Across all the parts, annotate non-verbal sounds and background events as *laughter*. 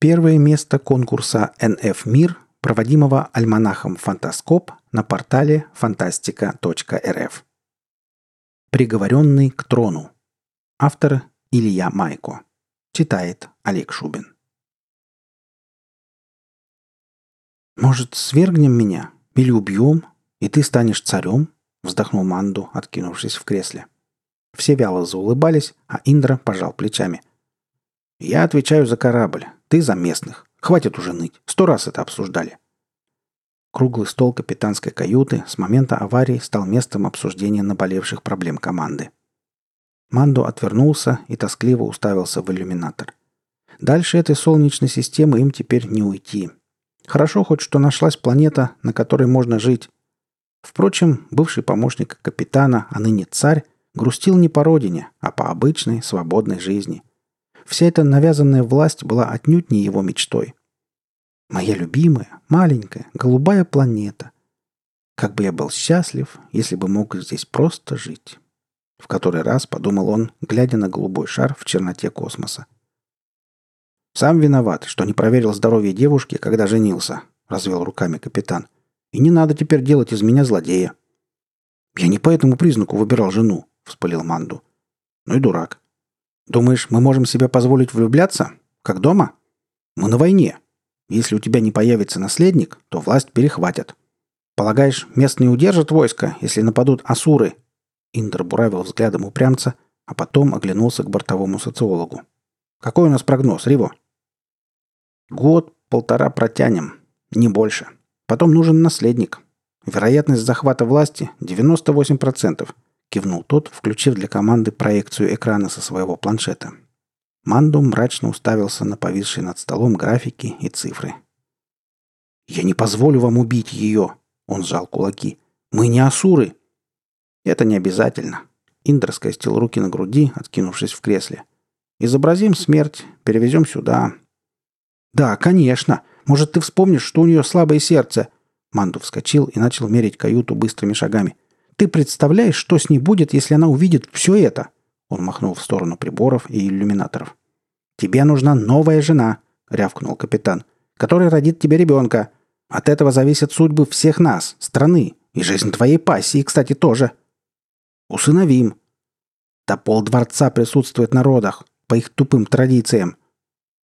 Первое место конкурса NF Мир, проводимого альманахом «Фантаскоп» на портале фантастика.рф. Приговоренный к трону. Автор Илья Майко. Читает Олег Шубин. «Может, свергнем меня? Или убьем? И ты станешь царем?» — вздохнул Манду, откинувшись в кресле. Все вяло заулыбались, а Индра пожал плечами. «Я отвечаю за корабль. Ты за местных. Хватит уже ныть. Сто раз это обсуждали. Круглый стол капитанской каюты с момента аварии стал местом обсуждения наболевших проблем команды. Мандо отвернулся и тоскливо уставился в иллюминатор. Дальше этой солнечной системы им теперь не уйти. Хорошо хоть что нашлась планета, на которой можно жить. Впрочем, бывший помощник капитана, а ныне царь, грустил не по родине, а по обычной свободной жизни – Вся эта навязанная власть была отнюдь не его мечтой. Моя любимая, маленькая, голубая планета. Как бы я был счастлив, если бы мог здесь просто жить. В который раз подумал он, глядя на голубой шар в черноте космоса. «Сам виноват, что не проверил здоровье девушки, когда женился», — развел руками капитан. «И не надо теперь делать из меня злодея». «Я не по этому признаку выбирал жену», — вспылил Манду. «Ну и дурак. Думаешь, мы можем себе позволить влюбляться? Как дома? Мы на войне. Если у тебя не появится наследник, то власть перехватят. Полагаешь, местные удержат войско, если нападут асуры?» Индр буравил взглядом упрямца, а потом оглянулся к бортовому социологу. «Какой у нас прогноз, Риво?» «Год-полтора протянем. Не больше. Потом нужен наследник. Вероятность захвата власти 98% кивнул тот, включив для команды проекцию экрана со своего планшета. Манду мрачно уставился на повисшие над столом графики и цифры. «Я не позволю вам убить ее!» — он сжал кулаки. «Мы не асуры!» «Это не обязательно!» Индра скостил руки на груди, откинувшись в кресле. «Изобразим смерть, перевезем сюда». «Да, конечно! Может, ты вспомнишь, что у нее слабое сердце?» Манду вскочил и начал мерить каюту быстрыми шагами. Ты представляешь, что с ней будет, если она увидит все это?» Он махнул в сторону приборов и иллюминаторов. «Тебе нужна новая жена», — рявкнул капитан, «которая родит тебе ребенка. От этого зависят судьбы всех нас, страны, и жизнь твоей пассии, кстати, тоже. Усыновим. Да пол дворца присутствует на родах, по их тупым традициям».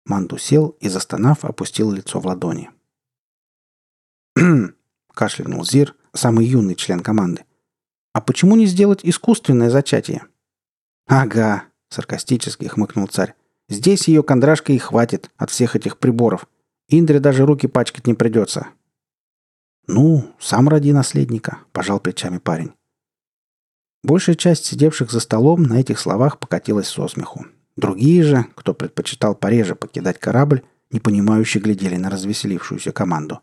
Манду сел и, застонав, опустил лицо в ладони. *clears throat* кашлянул Зир, самый юный член команды. А почему не сделать искусственное зачатие? Ага, саркастически хмыкнул царь. Здесь ее кондрашка и хватит от всех этих приборов. Индре даже руки пачкать не придется. Ну, сам роди наследника, пожал плечами парень. Большая часть сидевших за столом на этих словах покатилась со смеху. Другие же, кто предпочитал пореже покидать корабль, непонимающе глядели на развеселившуюся команду.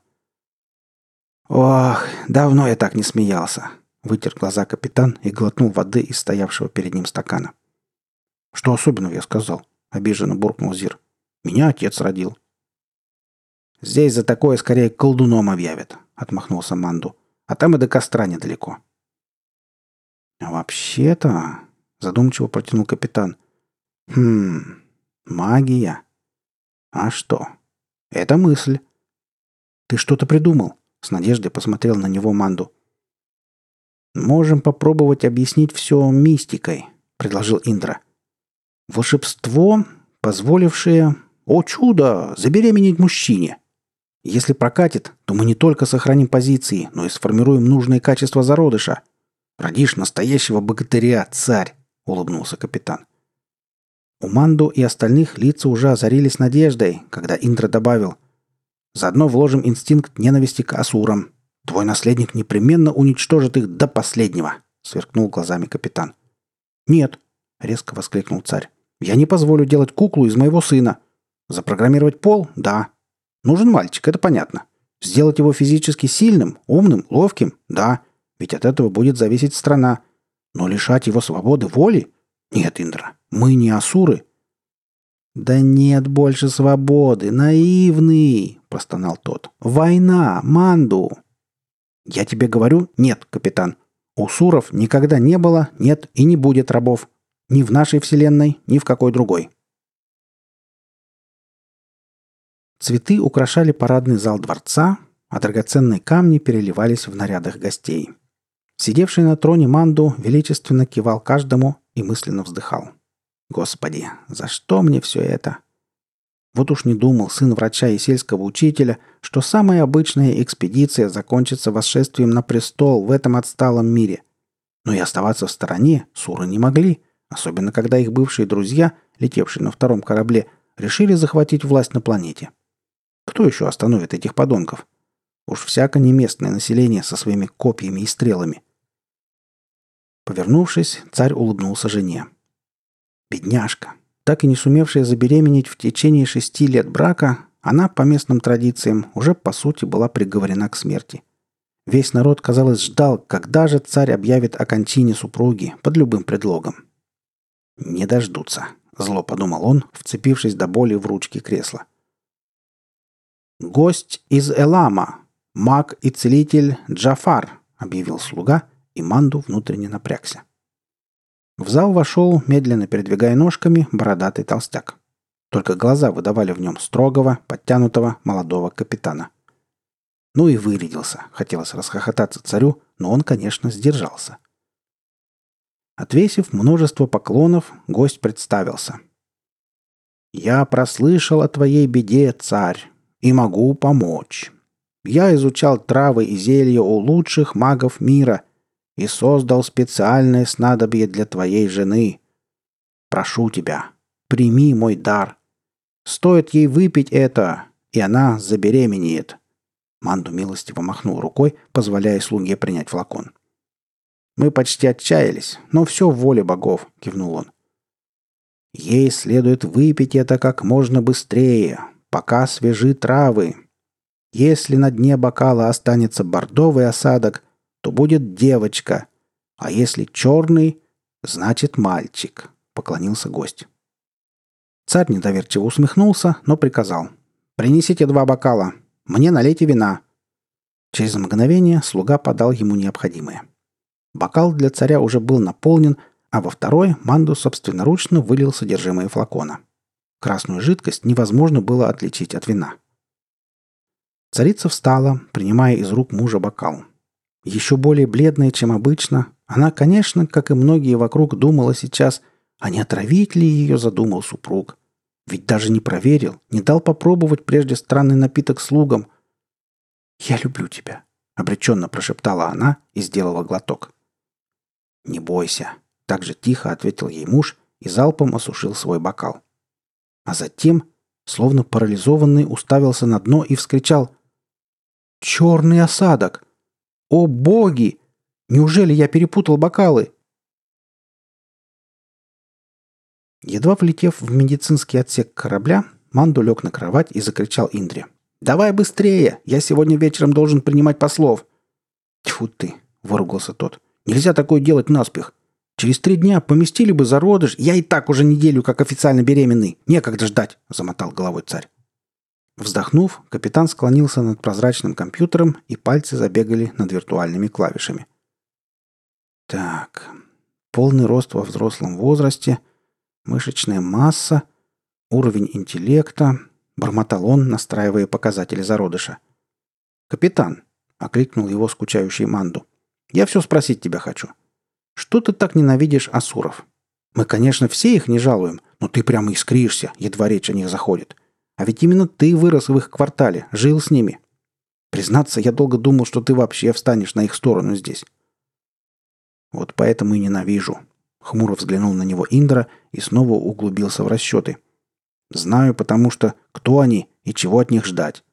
«Ох, давно я так не смеялся», Вытер глаза капитан и глотнул воды из стоявшего перед ним стакана. «Что особенного я сказал?» — обиженно буркнул Зир. «Меня отец родил». «Здесь за такое скорее колдуном объявят», — отмахнулся Манду. «А там и до костра недалеко». «А вообще-то...» — задумчиво протянул капитан. «Хм... Магия. А что? Это мысль». «Ты что-то придумал?» — с надеждой посмотрел на него Манду. «Можем попробовать объяснить все мистикой», — предложил Индра. «Волшебство, позволившее, о чудо, забеременеть мужчине. Если прокатит, то мы не только сохраним позиции, но и сформируем нужные качества зародыша. Родишь настоящего богатыря, царь», — улыбнулся капитан. У Манду и остальных лица уже озарились надеждой, когда Индра добавил «Заодно вложим инстинкт ненависти к асурам. Твой наследник непременно уничтожит их до последнего», — сверкнул глазами капитан. «Нет», — резко воскликнул царь. «Я не позволю делать куклу из моего сына. Запрограммировать пол? Да. Нужен мальчик, это понятно. Сделать его физически сильным, умным, ловким? Да. Ведь от этого будет зависеть страна. Но лишать его свободы воли? Нет, Индра, мы не асуры». «Да нет больше свободы, наивный!» – простонал тот. «Война, Манду!» Я тебе говорю, нет, капитан. У Суров никогда не было, нет и не будет рабов. Ни в нашей вселенной, ни в какой другой. Цветы украшали парадный зал дворца, а драгоценные камни переливались в нарядах гостей. Сидевший на троне Манду величественно кивал каждому и мысленно вздыхал. «Господи, за что мне все это?» Вот уж не думал сын врача и сельского учителя, что самая обычная экспедиция закончится восшествием на престол в этом отсталом мире. Но и оставаться в стороне суры не могли, особенно когда их бывшие друзья, летевшие на втором корабле, решили захватить власть на планете. Кто еще остановит этих подонков? Уж всяко не местное население со своими копьями и стрелами. Повернувшись, царь улыбнулся жене. «Бедняжка, так и не сумевшая забеременеть в течение шести лет брака, она, по местным традициям, уже по сути была приговорена к смерти. Весь народ, казалось, ждал, когда же царь объявит о кончине супруги под любым предлогом. «Не дождутся», — зло подумал он, вцепившись до боли в ручки кресла. «Гость из Элама, маг и целитель Джафар», — объявил слуга, и Манду внутренне напрягся. В зал вошел, медленно передвигая ножками, бородатый толстяк. Только глаза выдавали в нем строгого, подтянутого, молодого капитана. Ну и вырядился. Хотелось расхохотаться царю, но он, конечно, сдержался. Отвесив множество поклонов, гость представился. «Я прослышал о твоей беде, царь, и могу помочь. Я изучал травы и зелья у лучших магов мира и создал специальное снадобье для твоей жены. Прошу тебя, прими мой дар. Стоит ей выпить это, и она забеременеет». Манду милостиво махнул рукой, позволяя слуге принять флакон. «Мы почти отчаялись, но все в воле богов», — кивнул он. «Ей следует выпить это как можно быстрее, пока свежи травы. Если на дне бокала останется бордовый осадок, то будет девочка, а если черный, значит мальчик», — поклонился гость. Царь недоверчиво усмехнулся, но приказал. «Принесите два бокала. Мне налейте вина». Через мгновение слуга подал ему необходимое. Бокал для царя уже был наполнен, а во второй Манду собственноручно вылил содержимое флакона. Красную жидкость невозможно было отличить от вина. Царица встала, принимая из рук мужа бокал. Еще более бледная, чем обычно, она, конечно, как и многие вокруг, думала сейчас, а не отравить ли ее задумал супруг. Ведь даже не проверил, не дал попробовать прежде странный напиток слугам. «Я люблю тебя», — обреченно прошептала она и сделала глоток. «Не бойся», — так же тихо ответил ей муж и залпом осушил свой бокал а затем, словно парализованный, уставился на дно и вскричал «Черный осадок! О боги! Неужели я перепутал бокалы?» Едва влетев в медицинский отсек корабля, Манду лег на кровать и закричал Индре. «Давай быстрее! Я сегодня вечером должен принимать послов!» «Тьфу ты!» — выругался тот. «Нельзя такое делать наспех! Через три дня поместили бы зародыш. Я и так уже неделю как официально беременный. Некогда ждать», — замотал головой царь. Вздохнув, капитан склонился над прозрачным компьютером, и пальцы забегали над виртуальными клавишами. Так, полный рост во взрослом возрасте, мышечная масса, уровень интеллекта, бормотал он, настраивая показатели зародыша. «Капитан», — окликнул его скучающий Манду, — «я все спросить тебя хочу. Что ты так ненавидишь асуров? Мы, конечно, все их не жалуем, но ты прямо искришься, едва речь о них заходит. А ведь именно ты вырос в их квартале, жил с ними. Признаться, я долго думал, что ты вообще встанешь на их сторону здесь. Вот поэтому и ненавижу. Хмуро взглянул на него Индра и снова углубился в расчеты. Знаю, потому что кто они и чего от них ждать.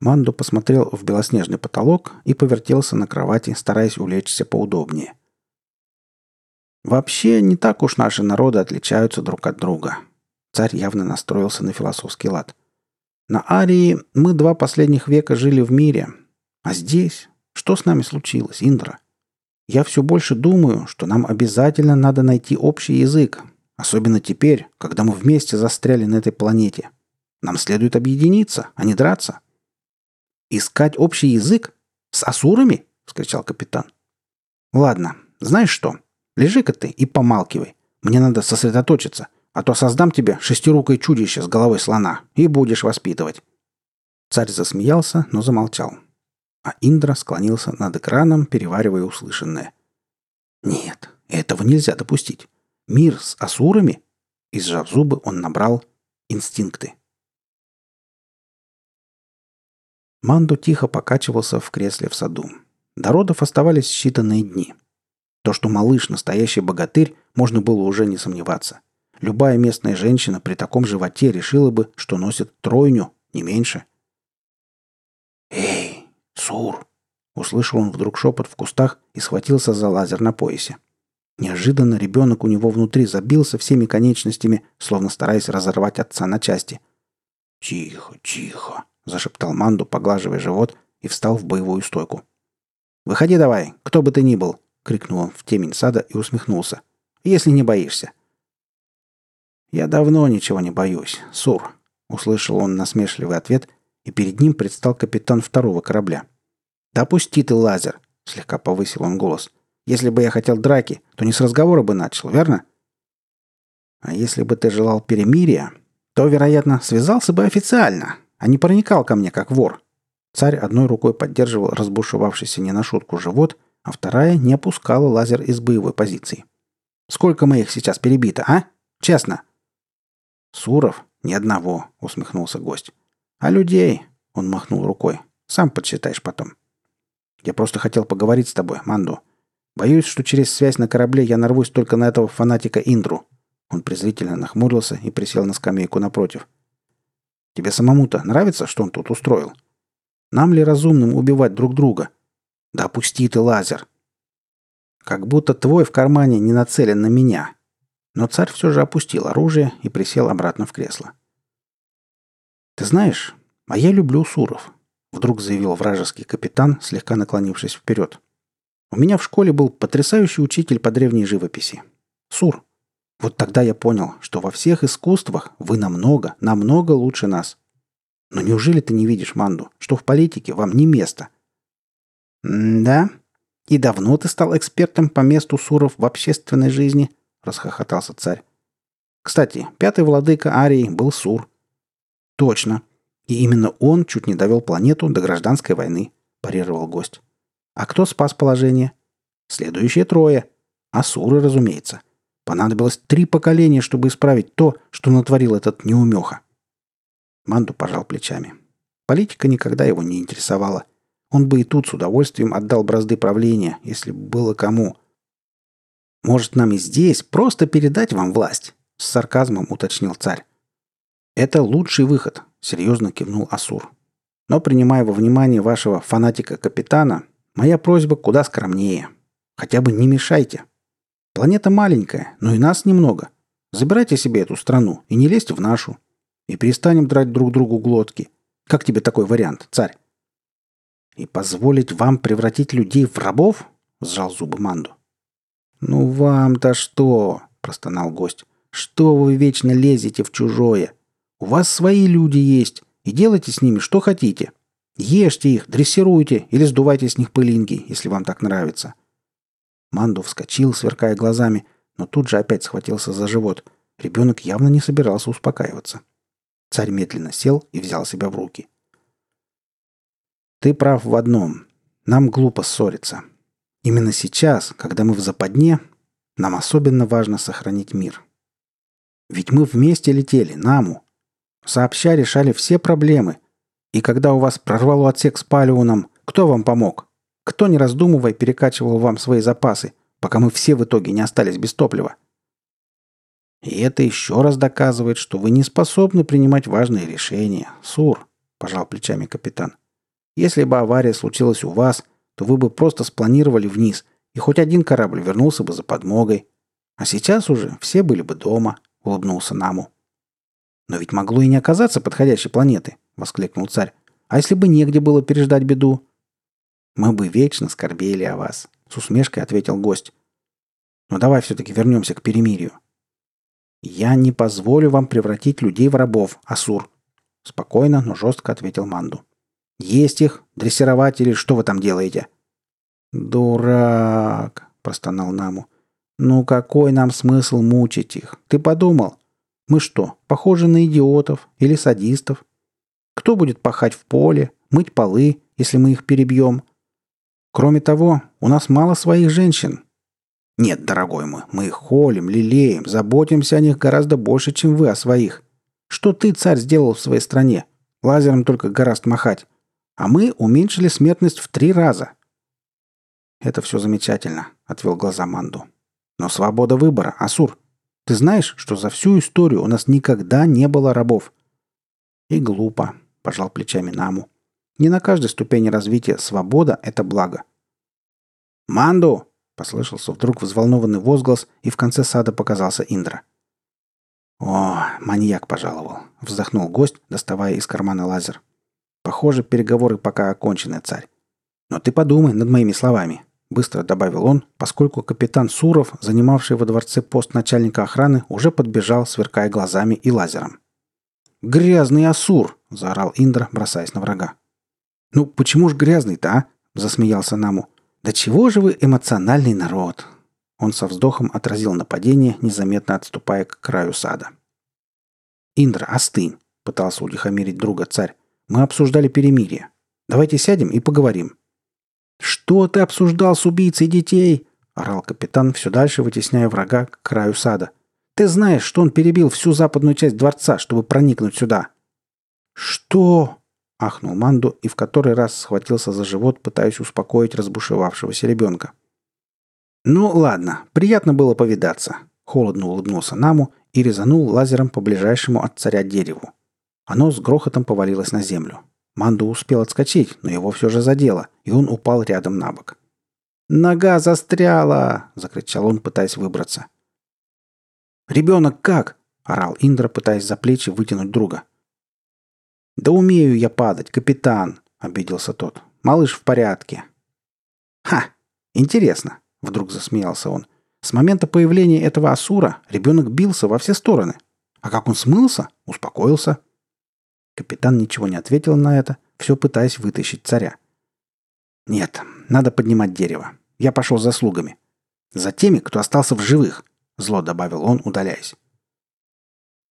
Мандо посмотрел в белоснежный потолок и повертелся на кровати, стараясь улечься поудобнее. Вообще, не так уж наши народы отличаются друг от друга. Царь явно настроился на философский лад. На Арии мы два последних века жили в мире. А здесь? Что с нами случилось, Индра? Я все больше думаю, что нам обязательно надо найти общий язык. Особенно теперь, когда мы вместе застряли на этой планете. Нам следует объединиться, а не драться. «Искать общий язык? С асурами?» — вскричал капитан. «Ладно, знаешь что? Лежи-ка ты и помалкивай. Мне надо сосредоточиться, а то создам тебе шестирукое чудище с головой слона и будешь воспитывать». Царь засмеялся, но замолчал. А Индра склонился над экраном, переваривая услышанное. «Нет, этого нельзя допустить. Мир с асурами?» И сжав зубы, он набрал инстинкты. Манду тихо покачивался в кресле в саду. До родов оставались считанные дни. То, что малыш – настоящий богатырь, можно было уже не сомневаться. Любая местная женщина при таком животе решила бы, что носит тройню, не меньше. «Эй, Сур!» – услышал он вдруг шепот в кустах и схватился за лазер на поясе. Неожиданно ребенок у него внутри забился всеми конечностями, словно стараясь разорвать отца на части. «Тихо, тихо!» – зашептал Манду, поглаживая живот, и встал в боевую стойку. «Выходи давай, кто бы ты ни был!» — крикнул он в темень сада и усмехнулся. «Если не боишься». «Я давно ничего не боюсь, Сур», — услышал он насмешливый ответ, и перед ним предстал капитан второго корабля. «Да пусти ты лазер!» — слегка повысил он голос. «Если бы я хотел драки, то не с разговора бы начал, верно?» «А если бы ты желал перемирия, то, вероятно, связался бы официально, а не проникал ко мне как вор. Царь одной рукой поддерживал разбушевавшийся не на шутку живот, а вторая не опускала лазер из боевой позиции. «Сколько моих сейчас перебито, а? Честно?» «Суров? Ни одного», — усмехнулся гость. «А людей?» — он махнул рукой. «Сам подсчитаешь потом». «Я просто хотел поговорить с тобой, Манду. Боюсь, что через связь на корабле я нарвусь только на этого фанатика Индру». Он презрительно нахмурился и присел на скамейку напротив. «Тебе самому-то нравится, что он тут устроил?» Нам ли разумным убивать друг друга? Да опусти ты лазер. Как будто твой в кармане не нацелен на меня. Но царь все же опустил оружие и присел обратно в кресло. Ты знаешь, а я люблю Суров, вдруг заявил вражеский капитан, слегка наклонившись вперед. У меня в школе был потрясающий учитель по древней живописи. Сур. Вот тогда я понял, что во всех искусствах вы намного, намного лучше нас. Но неужели ты не видишь, Манду, что в политике вам не место? да? И давно ты стал экспертом по месту Суров в общественной жизни? Расхохотался царь. Кстати, пятый владыка Арии был Сур. Точно. И именно он чуть не довел планету до гражданской войны, парировал гость. А кто спас положение? Следующие трое. Асуры, разумеется. Понадобилось три поколения, чтобы исправить то, что натворил этот неумеха. Манду пожал плечами. Политика никогда его не интересовала. Он бы и тут с удовольствием отдал бразды правления, если бы было кому. «Может, нам и здесь просто передать вам власть?» — с сарказмом уточнил царь. «Это лучший выход», — серьезно кивнул Асур. «Но, принимая во внимание вашего фанатика-капитана, моя просьба куда скромнее. Хотя бы не мешайте. Планета маленькая, но и нас немного. Забирайте себе эту страну и не лезьте в нашу и перестанем драть друг другу глотки. Как тебе такой вариант, царь?» «И позволить вам превратить людей в рабов?» — сжал зубы Манду. «Ну вам-то что?» — простонал гость. «Что вы вечно лезете в чужое? У вас свои люди есть, и делайте с ними что хотите. Ешьте их, дрессируйте или сдувайте с них пылинки, если вам так нравится». Манду вскочил, сверкая глазами, но тут же опять схватился за живот. Ребенок явно не собирался успокаиваться. — Царь медленно сел и взял себя в руки. «Ты прав в одном. Нам глупо ссориться. Именно сейчас, когда мы в западне, нам особенно важно сохранить мир. Ведь мы вместе летели, наму. Сообща решали все проблемы. И когда у вас прорвало отсек с палеоном, кто вам помог? Кто, не раздумывая, перекачивал вам свои запасы, пока мы все в итоге не остались без топлива? И это еще раз доказывает, что вы не способны принимать важные решения. Сур, пожал плечами капитан. Если бы авария случилась у вас, то вы бы просто спланировали вниз, и хоть один корабль вернулся бы за подмогой. А сейчас уже все были бы дома, улыбнулся Наму. Но ведь могло и не оказаться подходящей планеты, воскликнул царь. А если бы негде было переждать беду? Мы бы вечно скорбели о вас, с усмешкой ответил гость. Но давай все-таки вернемся к перемирию. «Я не позволю вам превратить людей в рабов, Асур», — спокойно, но жестко ответил Манду. «Есть их, дрессировать или что вы там делаете?» «Дурак», — простонал Наму. «Ну какой нам смысл мучить их? Ты подумал? Мы что, похожи на идиотов или садистов? Кто будет пахать в поле, мыть полы, если мы их перебьем? Кроме того, у нас мало своих женщин. Нет, дорогой мой, мы их холим, лелеем, заботимся о них гораздо больше, чем вы о своих. Что ты, царь, сделал в своей стране? Лазером только гораздо махать. А мы уменьшили смертность в три раза. Это все замечательно, отвел глаза Манду. Но свобода выбора, Асур. Ты знаешь, что за всю историю у нас никогда не было рабов? И глупо, пожал плечами Наму. Не на каждой ступени развития свобода – это благо. «Манду!» – послышался вдруг взволнованный возглас, и в конце сада показался Индра. «О, маньяк пожаловал!» – вздохнул гость, доставая из кармана лазер. «Похоже, переговоры пока окончены, царь. Но ты подумай над моими словами быстро добавил он, поскольку капитан Суров, занимавший во дворце пост начальника охраны, уже подбежал, сверкая глазами и лазером. «Грязный Асур!» – заорал Индра, бросаясь на врага. «Ну, почему ж грязный-то, а?» – засмеялся Наму. «Да чего же вы эмоциональный народ?» Он со вздохом отразил нападение, незаметно отступая к краю сада. «Индра, остынь!» – пытался утихомирить друга царь. «Мы обсуждали перемирие. Давайте сядем и поговорим. «Что ты обсуждал с убийцей детей?» – орал капитан, все дальше вытесняя врага к краю сада. «Ты знаешь, что он перебил всю западную часть дворца, чтобы проникнуть сюда?» «Что?» – ахнул Манду и в который раз схватился за живот, пытаясь успокоить разбушевавшегося ребенка. «Ну ладно, приятно было повидаться», – холодно улыбнулся Наму и резанул лазером по ближайшему от царя дереву. Оно с грохотом повалилось на землю. Манду успел отскочить, но его все же задело, и он упал рядом на бок. «Нога застряла!» – закричал он, пытаясь выбраться. «Ребенок как?» – орал Индра, пытаясь за плечи вытянуть друга. «Да умею я падать, капитан!» – обиделся тот. «Малыш в порядке». «Ха! Интересно!» – вдруг засмеялся он. «С момента появления этого Асура ребенок бился во все стороны. А как он смылся? Успокоился. Капитан ничего не ответил на это, все пытаясь вытащить царя. «Нет, надо поднимать дерево. Я пошел за слугами. За теми, кто остался в живых», — зло добавил он, удаляясь.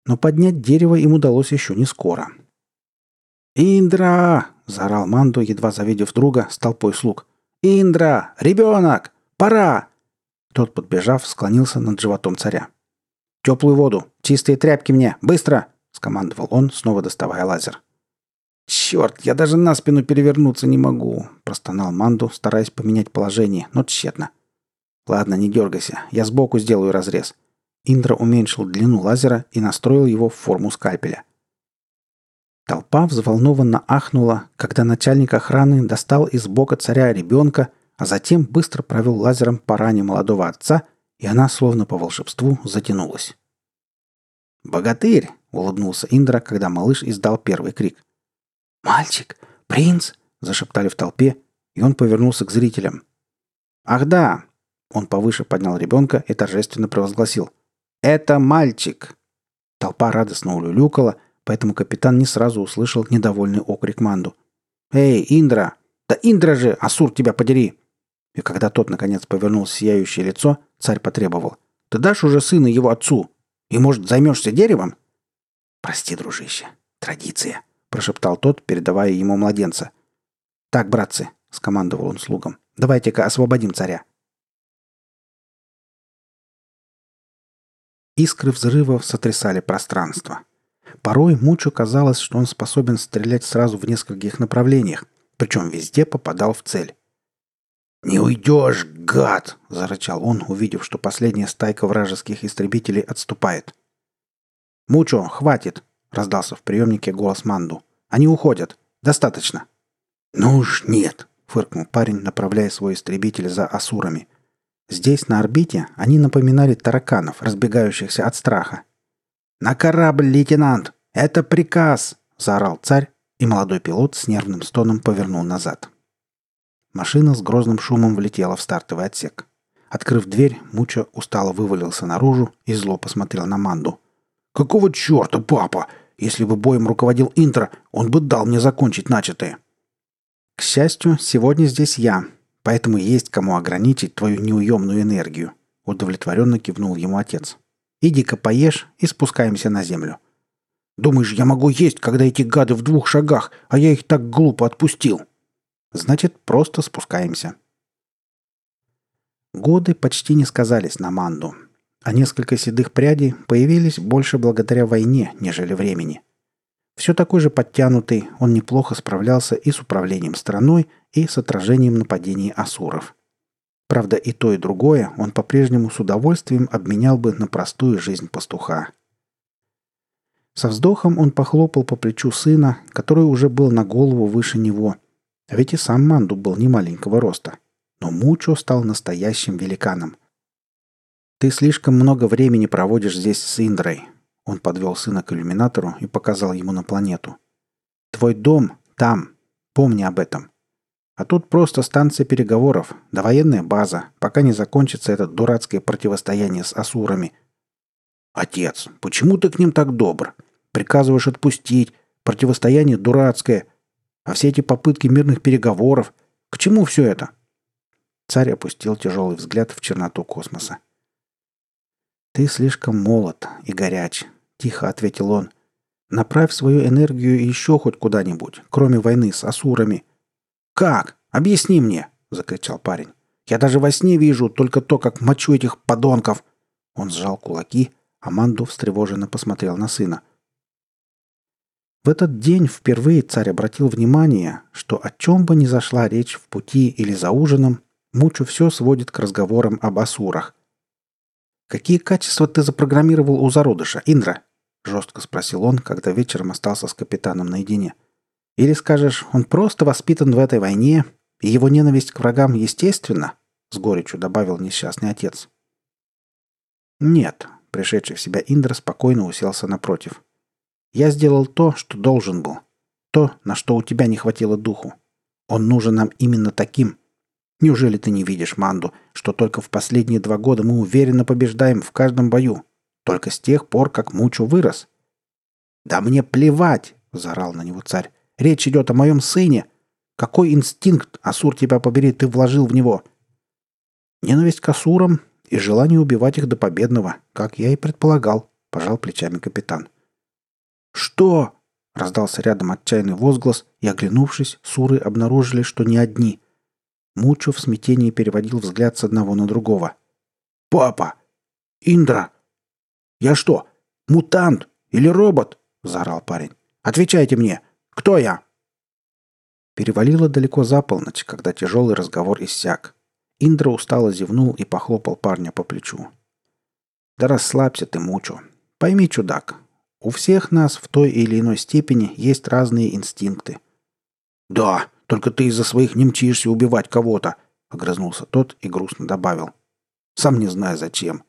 Но поднять дерево им удалось еще не скоро. «Индра!» — заорал Манду, едва завидев друга с толпой слуг. «Индра! Ребенок! Пора!» Тот, подбежав, склонился над животом царя. «Теплую воду! Чистые тряпки мне! Быстро!» — скомандовал он, снова доставая лазер. «Черт, я даже на спину перевернуться не могу!» — простонал Манду, стараясь поменять положение, но тщетно. «Ладно, не дергайся, я сбоку сделаю разрез». Индра уменьшил длину лазера и настроил его в форму скальпеля. Толпа взволнованно ахнула, когда начальник охраны достал из бока царя ребенка, а затем быстро провел лазером по ране молодого отца, и она, словно по волшебству, затянулась. «Богатырь!» — улыбнулся Индра, когда малыш издал первый крик. «Мальчик! Принц!» — зашептали в толпе, и он повернулся к зрителям. «Ах да!» — он повыше поднял ребенка и торжественно провозгласил. «Это мальчик!» Толпа радостно улюлюкала, поэтому капитан не сразу услышал недовольный окрик Манду. «Эй, Индра! Да Индра же! Асур, тебя подери!» И когда тот, наконец, повернул сияющее лицо, царь потребовал. «Ты дашь уже сына его отцу? И, может, займешься деревом?» «Прости, дружище. Традиция», — прошептал тот, передавая ему младенца. «Так, братцы», — скомандовал он слугам, — «давайте-ка освободим царя». Искры взрывов сотрясали пространство. Порой Мучу казалось, что он способен стрелять сразу в нескольких направлениях, причем везде попадал в цель. «Не уйдешь, гад!» – зарычал он, увидев, что последняя стайка вражеских истребителей отступает. «Мучо, хватит!» — раздался в приемнике голос Манду. «Они уходят. Достаточно». «Ну уж нет!» — фыркнул парень, направляя свой истребитель за асурами. Здесь, на орбите, они напоминали тараканов, разбегающихся от страха. «На корабль, лейтенант! Это приказ!» — заорал царь, и молодой пилот с нервным стоном повернул назад. Машина с грозным шумом влетела в стартовый отсек. Открыв дверь, Мучо устало вывалился наружу и зло посмотрел на Манду. Какого черта, папа? Если бы боем руководил Интро, он бы дал мне закончить начатое. К счастью, сегодня здесь я, поэтому есть кому ограничить твою неуемную энергию, удовлетворенно кивнул ему отец. Иди-ка поешь и спускаемся на землю. Думаешь, я могу есть, когда эти гады в двух шагах, а я их так глупо отпустил? Значит, просто спускаемся. Годы почти не сказались на Манду, а несколько седых прядей появились больше благодаря войне, нежели времени. Все такой же подтянутый, он неплохо справлялся и с управлением страной, и с отражением нападений асуров. Правда, и то, и другое он по-прежнему с удовольствием обменял бы на простую жизнь пастуха. Со вздохом он похлопал по плечу сына, который уже был на голову выше него. А ведь и сам Манду был не маленького роста. Но Мучо стал настоящим великаном. «Ты слишком много времени проводишь здесь с Индрой», он подвел сына к иллюминатору и показал ему на планету. «Твой дом там. Помни об этом. А тут просто станция переговоров, да военная база, пока не закончится это дурацкое противостояние с асурами. Отец, почему ты к ним так добр? Приказываешь отпустить, противостояние дурацкое. А все эти попытки мирных переговоров, к чему все это? Царь опустил тяжелый взгляд в черноту космоса. «Ты слишком молод и горяч», — тихо ответил он. «Направь свою энергию еще хоть куда-нибудь, кроме войны с асурами». «Как? Объясни мне!» — закричал парень. «Я даже во сне вижу только то, как мочу этих подонков!» Он сжал кулаки, а Манду встревоженно посмотрел на сына. В этот день впервые царь обратил внимание, что о чем бы ни зашла речь в пути или за ужином, Мучу все сводит к разговорам об асурах. «Какие качества ты запрограммировал у зародыша, Индра?» — жестко спросил он, когда вечером остался с капитаном наедине. «Или скажешь, он просто воспитан в этой войне, и его ненависть к врагам естественна?» — с горечью добавил несчастный отец. «Нет», — пришедший в себя Индра спокойно уселся напротив. «Я сделал то, что должен был. То, на что у тебя не хватило духу. Он нужен нам именно таким. Неужели ты не видишь, Манду, что только в последние два года мы уверенно побеждаем в каждом бою? Только с тех пор, как Мучу вырос». «Да мне плевать!» — заорал на него царь. «Речь идет о моем сыне. Какой инстинкт, Асур тебя побери, ты вложил в него?» «Ненависть к Асурам и желание убивать их до победного, как я и предполагал», — пожал плечами капитан. «Что?» — раздался рядом отчаянный возглас, и, оглянувшись, суры обнаружили, что не одни — Мучо в смятении переводил взгляд с одного на другого. «Папа! Индра! Я что, мутант или робот?» – заорал парень. «Отвечайте мне! Кто я?» Перевалило далеко за полночь, когда тяжелый разговор иссяк. Индра устало зевнул и похлопал парня по плечу. «Да расслабься ты, Мучо. Пойми, чудак, у всех нас в той или иной степени есть разные инстинкты». «Да, только ты из-за своих не мчишься убивать кого-то», — огрызнулся тот и грустно добавил. «Сам не знаю зачем».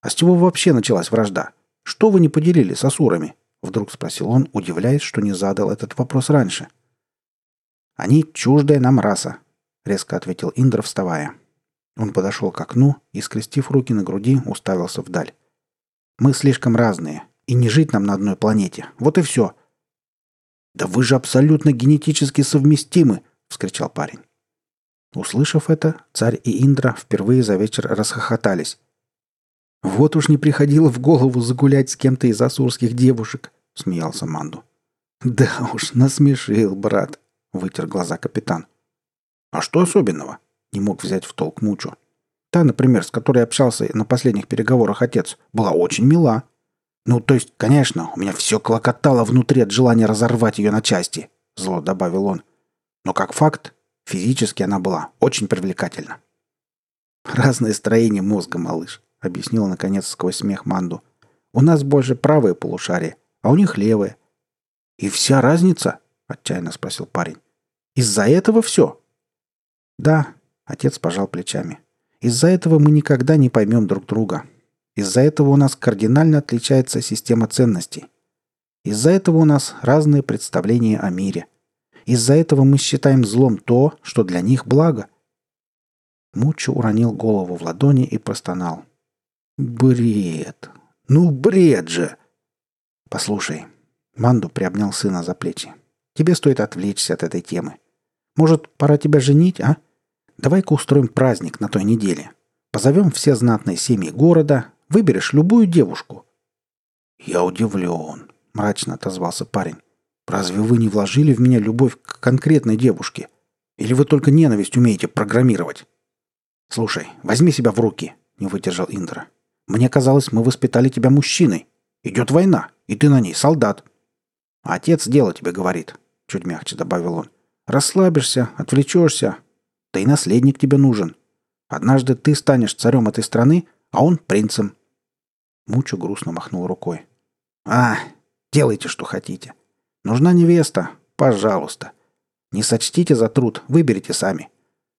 «А с чего вообще началась вражда? Что вы не поделили с асурами?» — вдруг спросил он, удивляясь, что не задал этот вопрос раньше. «Они чуждая нам раса», — резко ответил Индра, вставая. Он подошел к окну и, скрестив руки на груди, уставился вдаль. «Мы слишком разные, и не жить нам на одной планете. Вот и все. «Да вы же абсолютно генетически совместимы!» — вскричал парень. Услышав это, царь и Индра впервые за вечер расхохотались. «Вот уж не приходило в голову загулять с кем-то из асурских девушек», — смеялся Манду. «Да уж, насмешил, брат», — вытер глаза капитан. «А что особенного?» — не мог взять в толк Мучу. «Та, например, с которой общался на последних переговорах отец, была очень мила. «Ну, то есть, конечно, у меня все клокотало внутри от желания разорвать ее на части», — зло добавил он. «Но как факт, физически она была очень привлекательна». «Разное строение мозга, малыш», — объяснил, наконец, сквозь смех Манду. «У нас больше правое полушарие, а у них левое». «И вся разница?» — отчаянно спросил парень. «Из-за этого все?» «Да», — отец пожал плечами. «Из-за этого мы никогда не поймем друг друга. Из-за этого у нас кардинально отличается система ценностей. Из-за этого у нас разные представления о мире. Из-за этого мы считаем злом то, что для них благо. Мучо уронил голову в ладони и простонал. «Бред! Ну, бред же!» «Послушай», — Манду приобнял сына за плечи, — «тебе стоит отвлечься от этой темы. Может, пора тебя женить, а? Давай-ка устроим праздник на той неделе. Позовем все знатные семьи города, Выберешь любую девушку». «Я удивлен», — мрачно отозвался парень. «Разве вы не вложили в меня любовь к конкретной девушке? Или вы только ненависть умеете программировать?» «Слушай, возьми себя в руки», — не выдержал Индра. «Мне казалось, мы воспитали тебя мужчиной. Идет война, и ты на ней солдат. Отец дело тебе говорит, чуть мягче добавил он. Расслабишься, отвлечешься. Да и наследник тебе нужен. Однажды ты станешь царем этой страны, а он принцем. Мучу грустно махнул рукой. А, делайте, что хотите. Нужна невеста, пожалуйста. Не сочтите за труд, выберите сами.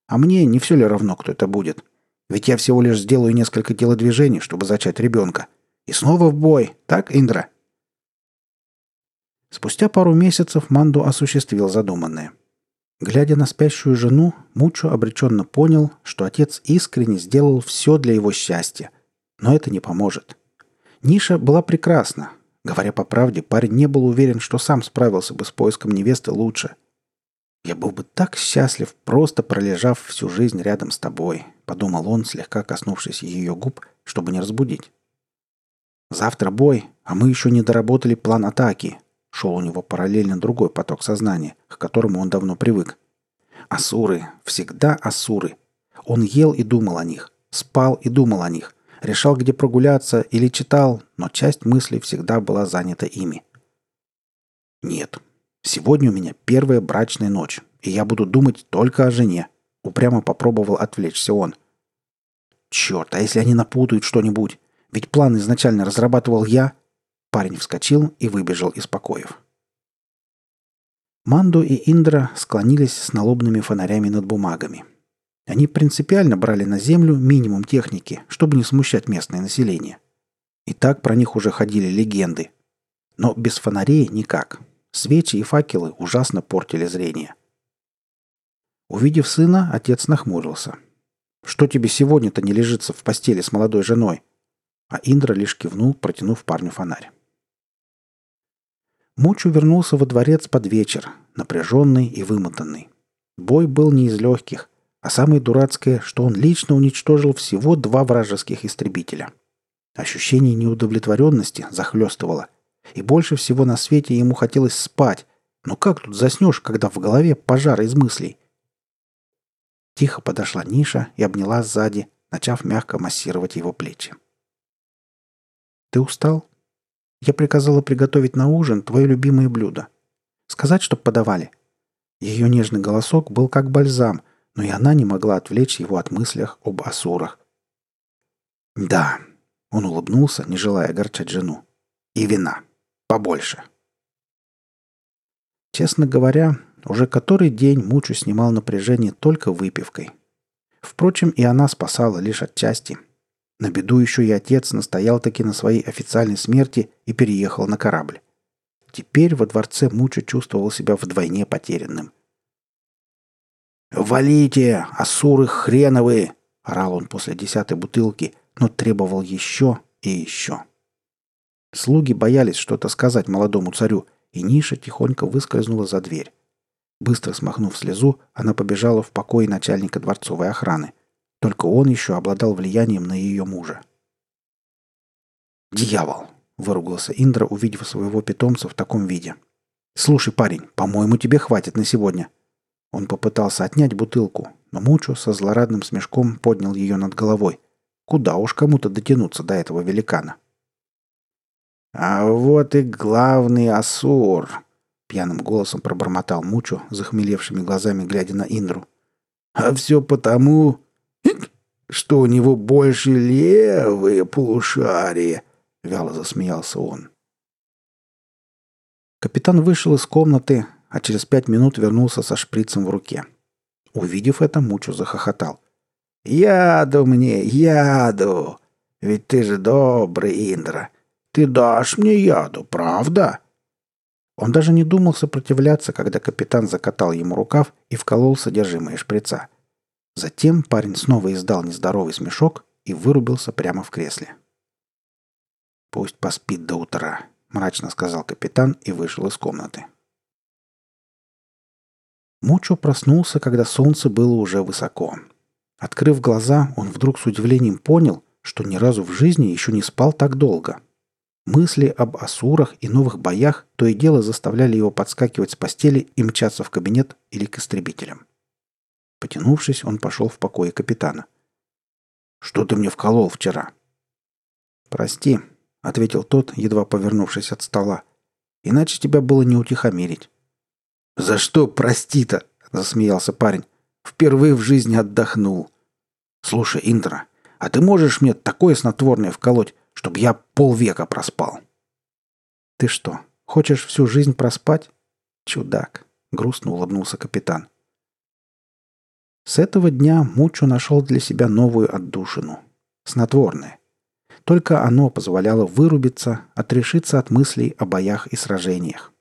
А мне не все ли равно, кто это будет? Ведь я всего лишь сделаю несколько телодвижений, чтобы зачать ребенка. И снова в бой, так, Индра?» Спустя пару месяцев Манду осуществил задуманное. Глядя на спящую жену, Мучо обреченно понял, что отец искренне сделал все для его счастья. Но это не поможет. Ниша была прекрасна. Говоря по правде, парень не был уверен, что сам справился бы с поиском невесты лучше. «Я был бы так счастлив, просто пролежав всю жизнь рядом с тобой», — подумал он, слегка коснувшись ее губ, чтобы не разбудить. Завтра бой, а мы еще не доработали план атаки. Шел у него параллельно другой поток сознания, к которому он давно привык. Асуры, всегда асуры. Он ел и думал о них, спал и думал о них, решал, где прогуляться или читал, но часть мыслей всегда была занята ими. Нет, сегодня у меня первая брачная ночь, и я буду думать только о жене. Упрямо попробовал отвлечься он. Черт, а если они напутают что-нибудь? Ведь план изначально разрабатывал я. Парень вскочил и выбежал из покоев. Манду и Индра склонились с налобными фонарями над бумагами. Они принципиально брали на землю минимум техники, чтобы не смущать местное население. И так про них уже ходили легенды. Но без фонарей никак. Свечи и факелы ужасно портили зрение. Увидев сына, отец нахмурился. «Что тебе сегодня-то не лежится в постели с молодой женой?» а Индра лишь кивнул, протянув парню фонарь. Мучу вернулся во дворец под вечер, напряженный и вымотанный. Бой был не из легких, а самое дурацкое, что он лично уничтожил всего два вражеских истребителя. Ощущение неудовлетворенности захлестывало, и больше всего на свете ему хотелось спать. Но как тут заснешь, когда в голове пожар из мыслей? Тихо подошла Ниша и обняла сзади, начав мягко массировать его плечи. Ты устал? Я приказала приготовить на ужин твое любимое блюдо. Сказать, чтоб подавали. Ее нежный голосок был как бальзам, но и она не могла отвлечь его от мыслях об асурах. «Да», — он улыбнулся, не желая огорчать жену. «И вина. Побольше». Честно говоря, уже который день Мучу снимал напряжение только выпивкой. Впрочем, и она спасала лишь отчасти — на беду еще и отец настоял таки на своей официальной смерти и переехал на корабль. Теперь во дворце Мучо чувствовал себя вдвойне потерянным. «Валите, асуры хреновые!» — орал он после десятой бутылки, но требовал еще и еще. Слуги боялись что-то сказать молодому царю, и Ниша тихонько выскользнула за дверь. Быстро смахнув слезу, она побежала в покой начальника дворцовой охраны — только он еще обладал влиянием на ее мужа. «Дьявол!» — выругался Индра, увидев своего питомца в таком виде. «Слушай, парень, по-моему, тебе хватит на сегодня». Он попытался отнять бутылку, но Мучо со злорадным смешком поднял ее над головой. Куда уж кому-то дотянуться до этого великана. «А вот и главный Асур!» — пьяным голосом пробормотал Мучо, захмелевшими глазами глядя на Индру. «А все потому, что у него больше левые полушария», — вяло засмеялся он. Капитан вышел из комнаты, а через пять минут вернулся со шприцем в руке. Увидев это, Мучу захохотал. «Яду мне, яду! Ведь ты же добрый, Индра. Ты дашь мне яду, правда?» Он даже не думал сопротивляться, когда капитан закатал ему рукав и вколол содержимое шприца. Затем парень снова издал нездоровый смешок и вырубился прямо в кресле. «Пусть поспит до утра», — мрачно сказал капитан и вышел из комнаты. Мучо проснулся, когда солнце было уже высоко. Открыв глаза, он вдруг с удивлением понял, что ни разу в жизни еще не спал так долго. Мысли об асурах и новых боях то и дело заставляли его подскакивать с постели и мчаться в кабинет или к истребителям. Потянувшись, он пошел в покое капитана. «Что ты мне вколол вчера?» «Прости», — ответил тот, едва повернувшись от стола. «Иначе тебя было не утихомирить». «За что прости-то?» — засмеялся парень. «Впервые в жизни отдохнул». «Слушай, Индра, а ты можешь мне такое снотворное вколоть, чтобы я полвека проспал?» «Ты что, хочешь всю жизнь проспать?» «Чудак», — грустно улыбнулся капитан. С этого дня Мучу нашел для себя новую отдушину. Снотворное. Только оно позволяло вырубиться, отрешиться от мыслей о боях и сражениях.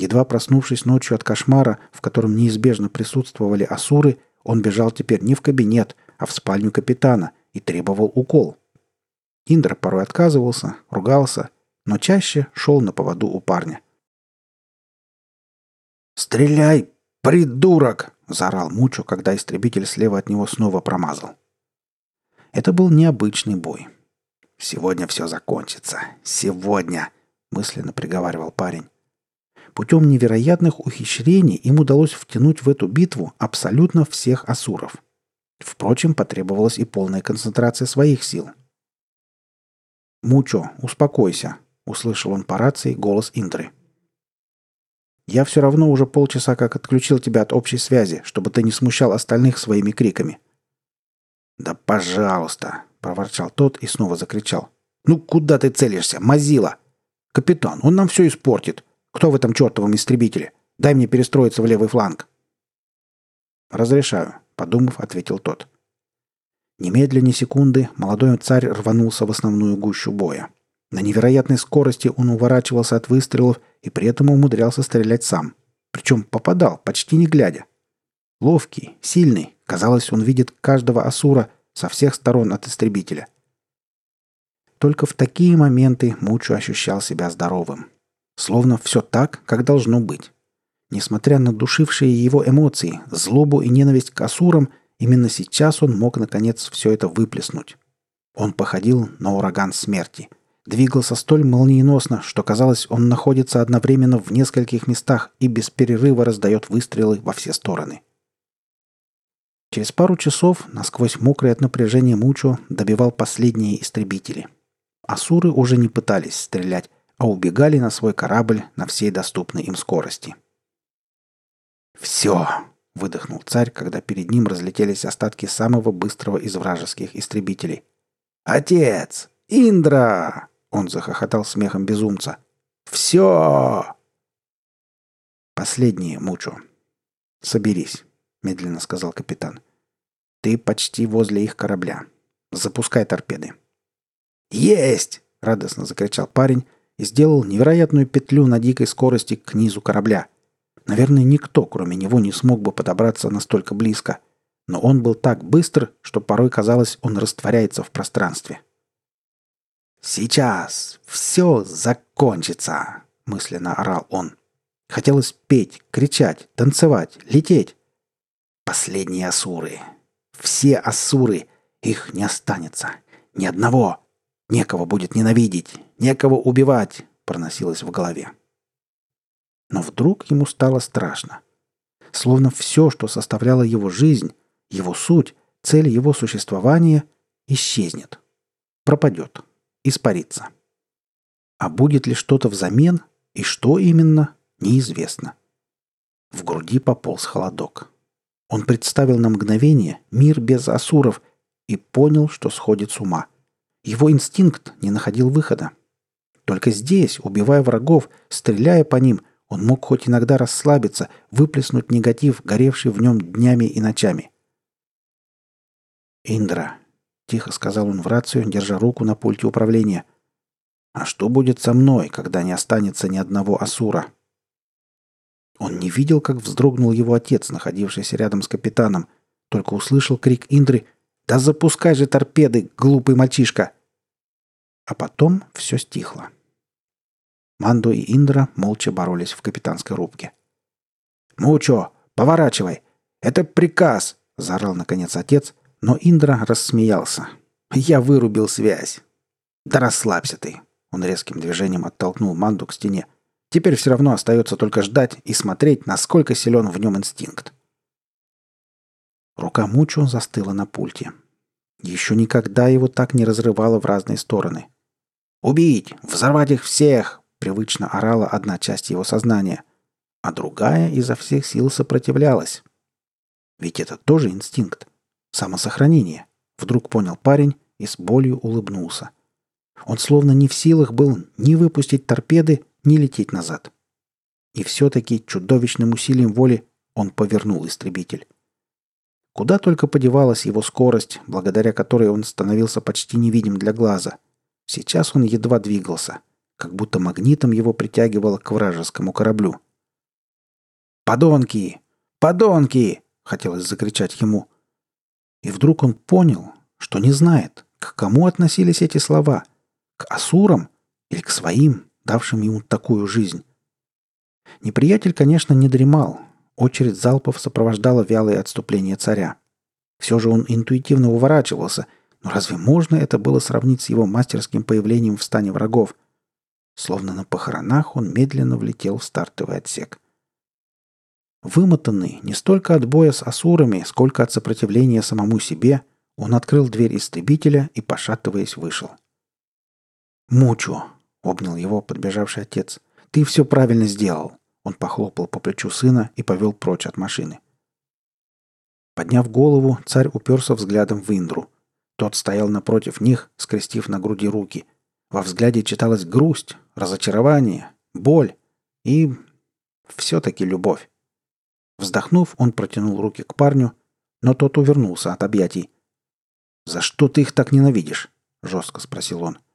Едва проснувшись ночью от кошмара, в котором неизбежно присутствовали асуры, он бежал теперь не в кабинет, а в спальню капитана и требовал укол. Индра порой отказывался, ругался, но чаще шел на поводу у парня. «Стреляй, придурок!» — заорал Мучо, когда истребитель слева от него снова промазал. Это был необычный бой. «Сегодня все закончится. Сегодня!» — мысленно приговаривал парень. Путем невероятных ухищрений им удалось втянуть в эту битву абсолютно всех асуров. Впрочем, потребовалась и полная концентрация своих сил. «Мучо, успокойся», — услышал он по рации голос Индры. «Я все равно уже полчаса как отключил тебя от общей связи, чтобы ты не смущал остальных своими криками». «Да пожалуйста!» — проворчал тот и снова закричал. «Ну куда ты целишься, мазила? Капитан, он нам все испортит. Кто в этом чертовом истребителе? Дай мне перестроиться в левый фланг». «Разрешаю», — подумав, ответил тот. Немедленно секунды молодой царь рванулся в основную гущу боя. На невероятной скорости он уворачивался от выстрелов и при этом умудрялся стрелять сам. Причем попадал, почти не глядя. Ловкий, сильный, казалось, он видит каждого асура со всех сторон от истребителя. Только в такие моменты Мучу ощущал себя здоровым. Словно все так, как должно быть. Несмотря на душившие его эмоции, злобу и ненависть к асурам, именно сейчас он мог наконец все это выплеснуть. Он походил на ураган смерти. Двигался столь молниеносно, что казалось, он находится одновременно в нескольких местах и без перерыва раздает выстрелы во все стороны. Через пару часов, насквозь мокрый от напряжения Мучо, добивал последние истребители. Асуры уже не пытались стрелять, а убегали на свой корабль на всей доступной им скорости. «Все!» — выдохнул царь, когда перед ним разлетелись остатки самого быстрого из вражеских истребителей. «Отец! Индра!» — он захохотал смехом безумца. «Все!» «Последнее, Мучо. Соберись», — медленно сказал капитан. «Ты почти возле их корабля. Запускай торпеды». «Есть!» — радостно закричал парень и сделал невероятную петлю на дикой скорости к низу корабля. Наверное, никто, кроме него, не смог бы подобраться настолько близко. Но он был так быстр, что порой казалось, он растворяется в пространстве. «Сейчас все закончится!» — мысленно орал он. Хотелось петь, кричать, танцевать, лететь. Последние асуры. Все асуры. Их не останется. Ни одного. Некого будет ненавидеть, некого убивать, проносилось в голове. Но вдруг ему стало страшно. Словно все, что составляло его жизнь, его суть, цель его существования, исчезнет. Пропадет. Испарится. А будет ли что-то взамен, и что именно, неизвестно. В груди пополз холодок. Он представил на мгновение мир без асуров и понял, что сходит с ума – его инстинкт не находил выхода. Только здесь, убивая врагов, стреляя по ним, он мог хоть иногда расслабиться, выплеснуть негатив, горевший в нем днями и ночами. «Индра», — тихо сказал он в рацию, держа руку на пульте управления, — «а что будет со мной, когда не останется ни одного асура?» Он не видел, как вздрогнул его отец, находившийся рядом с капитаном, только услышал крик Индры — «Да запускай же торпеды, глупый мальчишка!» А потом все стихло. Мандо и Индра молча боролись в капитанской рубке. «Мучо, поворачивай! Это приказ!» — заорал наконец отец, но Индра рассмеялся. Я вырубил связь. Да расслабься ты. Он резким движением оттолкнул Манду к стене. Теперь все равно остается только ждать и смотреть, насколько силен в нем инстинкт. Рука Мучо застыла на пульте. Еще никогда его так не разрывало в разные стороны. «Убить! Взорвать их всех!» — привычно орала одна часть его сознания, а другая изо всех сил сопротивлялась. Ведь это тоже инстинкт. Самосохранение. Вдруг понял парень и с болью улыбнулся. Он словно не в силах был ни выпустить торпеды, ни лететь назад. И все-таки чудовищным усилием воли он повернул истребитель. Куда только подевалась его скорость, благодаря которой он становился почти невидим для глаза. Сейчас он едва двигался, как будто магнитом его притягивало к вражескому кораблю. «Подонки! Подонки!» — хотелось закричать ему. И вдруг он понял, что не знает, к кому относились эти слова — к асурам или к своим, давшим ему такую жизнь. Неприятель, конечно, не дремал. Очередь залпов сопровождала вялое отступление царя. Все же он интуитивно уворачивался, но разве можно это было сравнить с его мастерским появлением в стане врагов? Словно на похоронах он медленно влетел в стартовый отсек. Вымотанный не столько от боя с асурами, сколько от сопротивления самому себе, он открыл дверь истребителя и, пошатываясь, вышел. «Мучу!» — обнял его подбежавший отец. «Ты все правильно сделал!» Он похлопал по плечу сына и повел прочь от машины. Подняв голову, царь уперся взглядом в Индру. Тот стоял напротив них, скрестив на груди руки. Во взгляде читалась грусть, разочарование, боль и... все-таки любовь. Вздохнув, он протянул руки к парню, но тот увернулся от объятий. «За что ты их так ненавидишь?» — жестко спросил он. —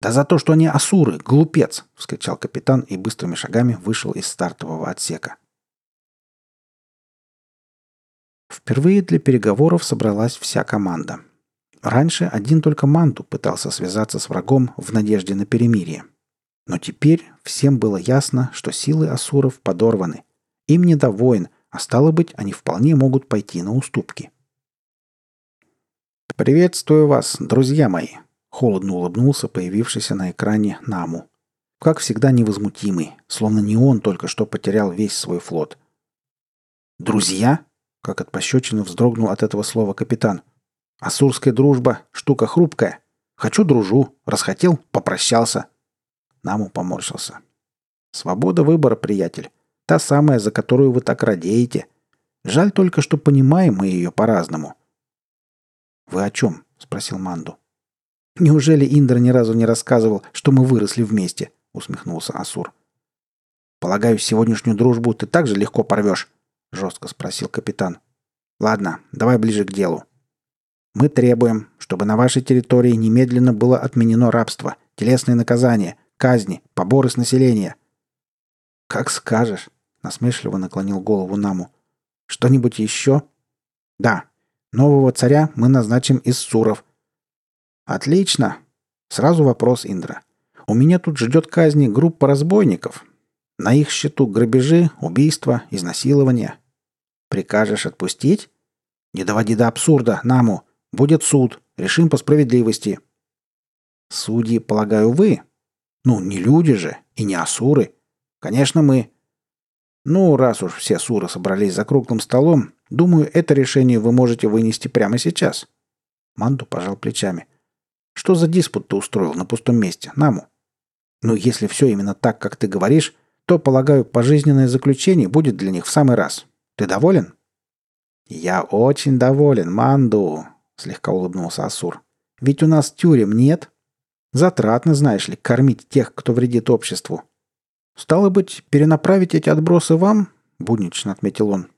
«Да за то, что они асуры, глупец!» — вскричал капитан и быстрыми шагами вышел из стартового отсека. Впервые для переговоров собралась вся команда. Раньше один только Манту пытался связаться с врагом в надежде на перемирие. Но теперь всем было ясно, что силы асуров подорваны. Им не до войн, а стало быть, они вполне могут пойти на уступки. «Приветствую вас, друзья мои!» Холодно улыбнулся появившийся на экране Наму. Как всегда невозмутимый, словно не он только что потерял весь свой флот. «Друзья?» — как от пощечины вздрогнул от этого слова капитан. «Асурская дружба — штука хрупкая. Хочу — дружу. Расхотел — попрощался». Наму поморщился. «Свобода выбора, приятель. Та самая, за которую вы так радеете. Жаль только, что понимаем мы ее по-разному». «Вы о чем?» — спросил Манду. «Неужели Индра ни разу не рассказывал, что мы выросли вместе?» — усмехнулся Асур. «Полагаю, сегодняшнюю дружбу ты так же легко порвешь?» — жестко спросил капитан. «Ладно, давай ближе к делу. Мы требуем, чтобы на вашей территории немедленно было отменено рабство, телесные наказания, казни, поборы с населения». «Как скажешь», — насмешливо наклонил голову Наму. «Что-нибудь еще?» «Да. Нового царя мы назначим из Суров, «Отлично. Сразу вопрос, Индра. У меня тут ждет казни группа разбойников. На их счету грабежи, убийства, изнасилования. Прикажешь отпустить? Не доводи до абсурда, Наму. Будет суд. Решим по справедливости». «Судьи, полагаю, вы?» «Ну, не люди же, и не асуры. Конечно, мы». «Ну, раз уж все суры собрались за круглым столом, думаю, это решение вы можете вынести прямо сейчас». Манду пожал плечами. Что за диспут ты устроил на пустом месте, Наму? Ну, если все именно так, как ты говоришь, то, полагаю, пожизненное заключение будет для них в самый раз. Ты доволен?» «Я очень доволен, Манду», — слегка улыбнулся Асур. «Ведь у нас тюрем нет. Затратно, знаешь ли, кормить тех, кто вредит обществу. Стало быть, перенаправить эти отбросы вам?» — буднично отметил он.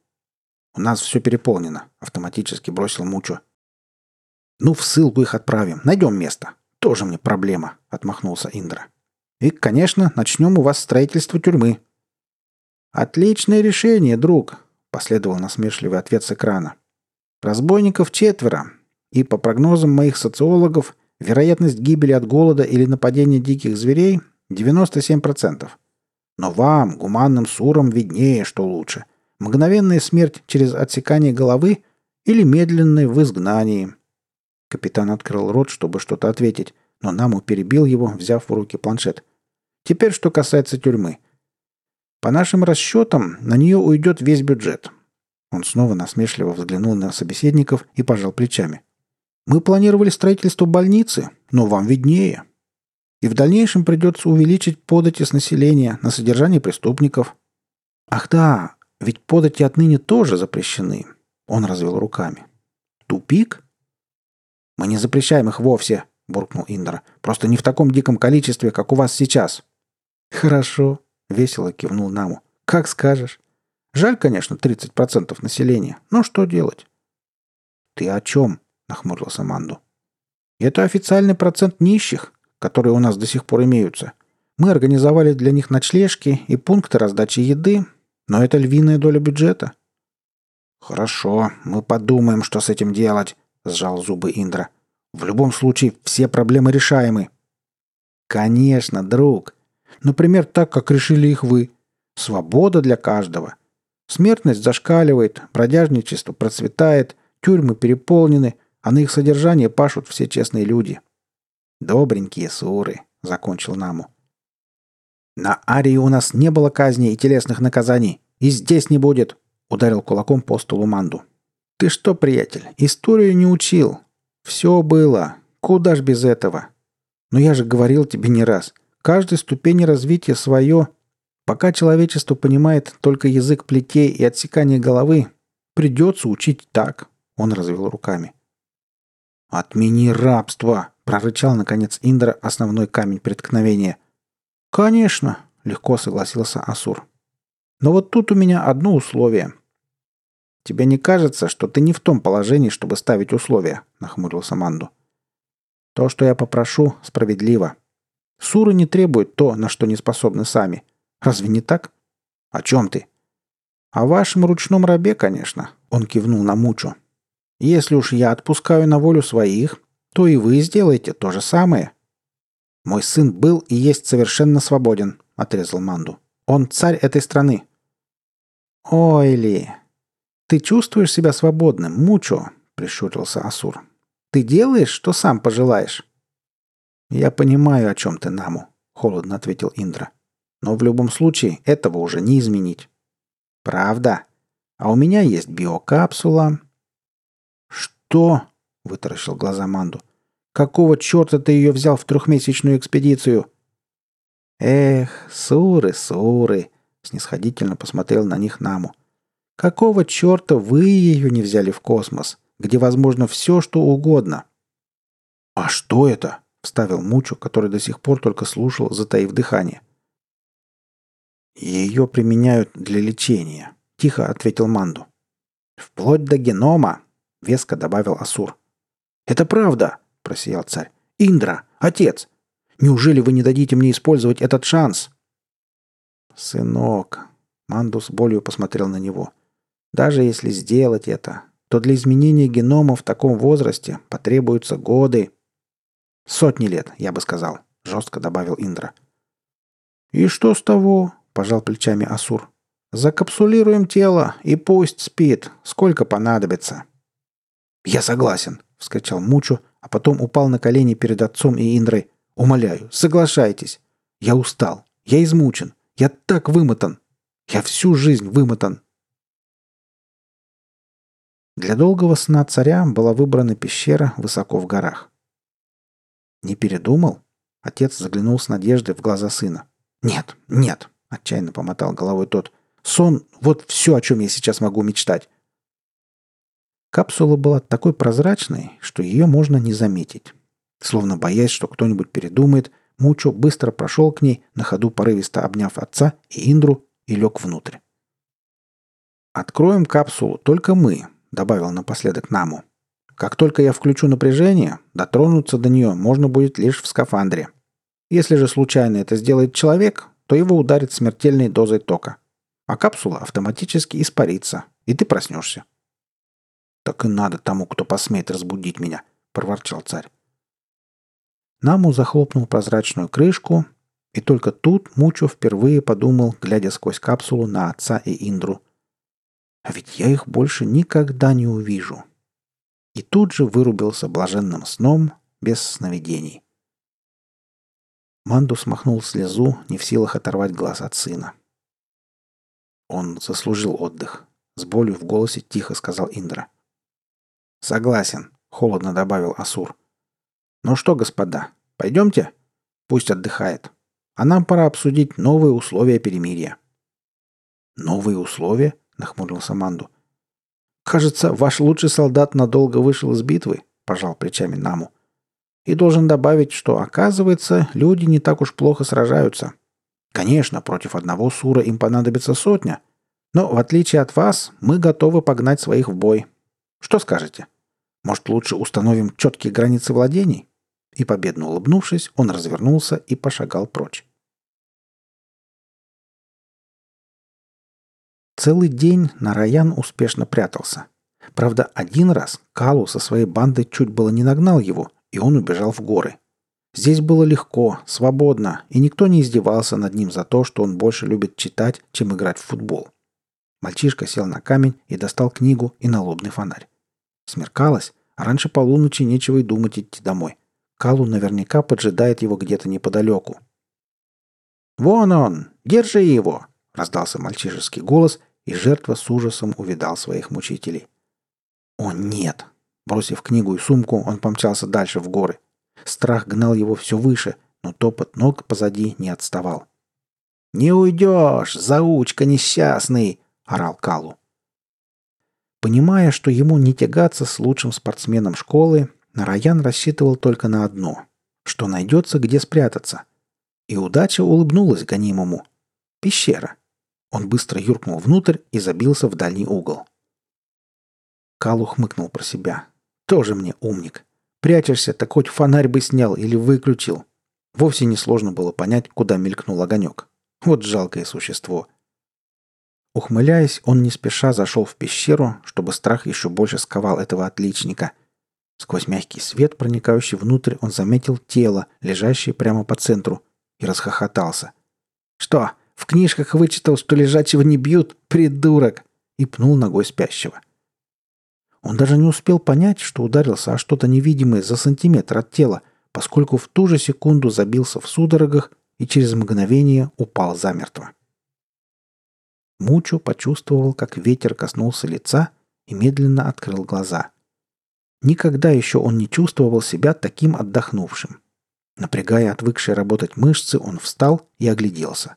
«У нас все переполнено», — автоматически бросил Мучо. «Ну, в ссылку их отправим. Найдем место. Тоже мне проблема», — отмахнулся Индра. «И, конечно, начнем у вас строительство тюрьмы». «Отличное решение, друг», — последовал насмешливый ответ с экрана. «Разбойников четверо, и, по прогнозам моих социологов, вероятность гибели от голода или нападения диких зверей — 97%. Но вам, гуманным сурам, виднее, что лучше. Мгновенная смерть через отсекание головы или медленная в изгнании — Капитан открыл рот, чтобы что-то ответить, но Наму перебил его, взяв в руки планшет. «Теперь, что касается тюрьмы. По нашим расчетам, на нее уйдет весь бюджет». Он снова насмешливо взглянул на собеседников и пожал плечами. «Мы планировали строительство больницы, но вам виднее. И в дальнейшем придется увеличить подати с населения на содержание преступников». «Ах да, ведь подати отныне тоже запрещены», — он развел руками. «Тупик?» «Мы не запрещаем их вовсе», — буркнул Индра. «Просто не в таком диком количестве, как у вас сейчас». «Хорошо», — весело кивнул Наму. «Как скажешь. Жаль, конечно, 30% населения, но что делать?» «Ты о чем?» — нахмурился Манду. «Это официальный процент нищих, которые у нас до сих пор имеются. Мы организовали для них ночлежки и пункты раздачи еды, но это львиная доля бюджета». «Хорошо, мы подумаем, что с этим делать», — сжал зубы Индра. «В любом случае, все проблемы решаемы». «Конечно, друг. Например, так, как решили их вы. Свобода для каждого. Смертность зашкаливает, бродяжничество процветает, тюрьмы переполнены, а на их содержание пашут все честные люди». «Добренькие суры», — закончил Наму. «На Арии у нас не было казни и телесных наказаний. И здесь не будет», — ударил кулаком по столу Манду. «Ты что, приятель, историю не учил? Все было. Куда ж без этого? Но я же говорил тебе не раз. Каждой ступени развития свое. Пока человечество понимает только язык плетей и отсекания головы, придется учить так». Он развел руками. «Отмени рабство!» — прорычал, наконец, Индра основной камень преткновения. «Конечно!» — легко согласился Асур. «Но вот тут у меня одно условие. «Тебе не кажется, что ты не в том положении, чтобы ставить условия?» – нахмурился Манду. «То, что я попрошу, справедливо. Суры не требуют то, на что не способны сами. Разве не так?» «О чем ты?» «О вашем ручном рабе, конечно», – он кивнул на Мучу. «Если уж я отпускаю на волю своих, то и вы сделаете то же самое». «Мой сын был и есть совершенно свободен», – отрезал Манду. «Он царь этой страны». «Ой ли, «Ты чувствуешь себя свободным, Мучо?» — прищурился Асур. «Ты делаешь, что сам пожелаешь?» «Я понимаю, о чем ты, Наму», — холодно ответил Индра. «Но в любом случае этого уже не изменить». «Правда? А у меня есть биокапсула». «Что?» — вытаращил глаза Манду. «Какого черта ты ее взял в трехмесячную экспедицию?» «Эх, суры, суры!» — снисходительно посмотрел на них Наму. Какого черта вы ее не взяли в космос, где возможно все, что угодно? А что это? Вставил Мучу, который до сих пор только слушал, затаив дыхание. Ее применяют для лечения, тихо ответил Манду. Вплоть до генома, веско добавил Асур. Это правда, просиял царь. Индра, отец, неужели вы не дадите мне использовать этот шанс? Сынок, Манду с болью посмотрел на него. Даже если сделать это, то для изменения генома в таком возрасте потребуются годы. Сотни лет, я бы сказал, жестко добавил Индра. И что с того? пожал плечами Асур. Закапсулируем тело и пусть спит, сколько понадобится. Я согласен, вскричал Мучу, а потом упал на колени перед отцом и Индрой. Умоляю, соглашайтесь. Я устал, я измучен, я так вымотан. Я всю жизнь вымотан. Для долгого сна царя была выбрана пещера высоко в горах. «Не передумал?» Отец заглянул с надеждой в глаза сына. «Нет, нет!» – отчаянно помотал головой тот. «Сон – вот все, о чем я сейчас могу мечтать!» Капсула была такой прозрачной, что ее можно не заметить. Словно боясь, что кто-нибудь передумает, Мучо быстро прошел к ней, на ходу порывисто обняв отца и Индру, и лег внутрь. «Откроем капсулу только мы, добавил напоследок Наму. Как только я включу напряжение, дотронуться до нее можно будет лишь в скафандре. Если же случайно это сделает человек, то его ударит смертельной дозой тока. А капсула автоматически испарится, и ты проснешься. «Так и надо тому, кто посмеет разбудить меня», — проворчал царь. Наму захлопнул прозрачную крышку, и только тут Мучо впервые подумал, глядя сквозь капсулу на отца и Индру — а ведь я их больше никогда не увижу. и тут же вырубился блаженным сном без сновидений. Манду смахнул слезу, не в силах оторвать глаз от сына. Он заслужил отдых. С болью в голосе тихо сказал Индра. «Согласен», — холодно добавил Асур. «Ну что, господа, пойдемте? Пусть отдыхает. А нам пора обсудить новые условия перемирия». «Новые условия?» — нахмурился Манду. «Кажется, ваш лучший солдат надолго вышел из битвы», — пожал плечами Наму. «И должен добавить, что, оказывается, люди не так уж плохо сражаются. Конечно, против одного сура им понадобится сотня, но, в отличие от вас, мы готовы погнать своих в бой. Что скажете? Может, лучше установим четкие границы владений?» И, победно улыбнувшись, он развернулся и пошагал прочь. Целый день Нараян успешно прятался. Правда, один раз Калу со своей бандой чуть было не нагнал его, и он убежал в горы. Здесь было легко, свободно, и никто не издевался над ним за то, что он больше любит читать, чем играть в футбол. Мальчишка сел на камень и достал книгу и налобный фонарь. Смеркалось, а раньше полуночи нечего и думать идти домой. Калу наверняка поджидает его где-то неподалеку. «Вон он! Держи его!» — раздался мальчишеский голос, и жертва с ужасом увидал своих мучителей. «О, нет!» Бросив книгу и сумку, он помчался дальше в горы. Страх гнал его все выше, но топот ног позади не отставал. «Не уйдешь, заучка несчастный!» — орал Калу. Понимая, что ему не тягаться с лучшим спортсменом школы, Нараян рассчитывал только на одно — что найдется, где спрятаться. И удача улыбнулась гонимому. Пещера. Он быстро юркнул внутрь и забился в дальний угол. Калу хмыкнул про себя. «Тоже мне умник. Прячешься, так хоть фонарь бы снял или выключил». Вовсе несложно было понять, куда мелькнул огонек. Вот жалкое существо. Ухмыляясь, он не спеша зашел в пещеру, чтобы страх еще больше сковал этого отличника. Сквозь мягкий свет, проникающий внутрь, он заметил тело, лежащее прямо по центру, и расхохотался. «Что, в книжках вычитал, что лежачего не бьют, придурок!» и пнул ногой спящего. Он даже не успел понять, что ударился о что-то невидимое за сантиметр от тела, поскольку в ту же секунду забился в судорогах и через мгновение упал замертво. Мучу почувствовал, как ветер коснулся лица и медленно открыл глаза. Никогда еще он не чувствовал себя таким отдохнувшим. Напрягая отвыкшие работать мышцы, он встал и огляделся.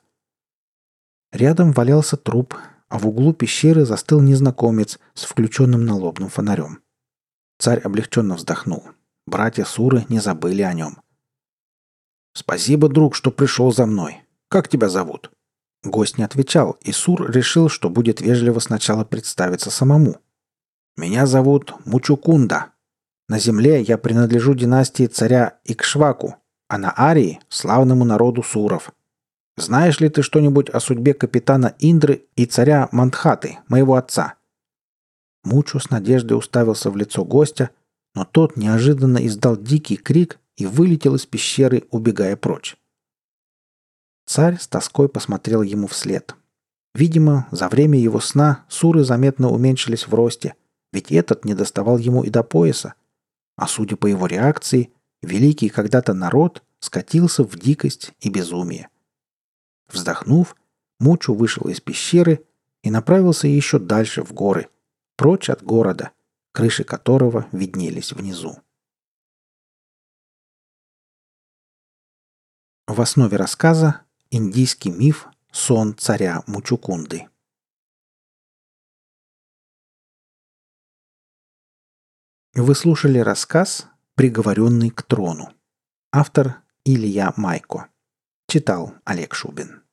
Рядом валялся труп, а в углу пещеры застыл незнакомец с включенным налобным фонарем. Царь облегченно вздохнул. Братья Суры не забыли о нем. «Спасибо, друг, что пришел за мной. Как тебя зовут?» Гость не отвечал, и Сур решил, что будет вежливо сначала представиться самому. «Меня зовут Мучукунда. На земле я принадлежу династии царя Икшваку, а на Арии – славному народу Суров. Знаешь ли ты что-нибудь о судьбе капитана Индры и царя Мандхаты, моего отца?» Мучу с надеждой уставился в лицо гостя, но тот неожиданно издал дикий крик и вылетел из пещеры, убегая прочь. Царь с тоской посмотрел ему вслед. Видимо, за время его сна суры заметно уменьшились в росте, ведь этот не доставал ему и до пояса. А судя по его реакции, великий когда-то народ скатился в дикость и безумие. Вздохнув, Мучу вышел из пещеры и направился еще дальше в горы, прочь от города, крыши которого виднелись внизу. В основе рассказа индийский миф «Сон царя Мучукунды». Вы слушали рассказ «Приговоренный к трону». Автор Илья Майко. Читал Олег Шубин.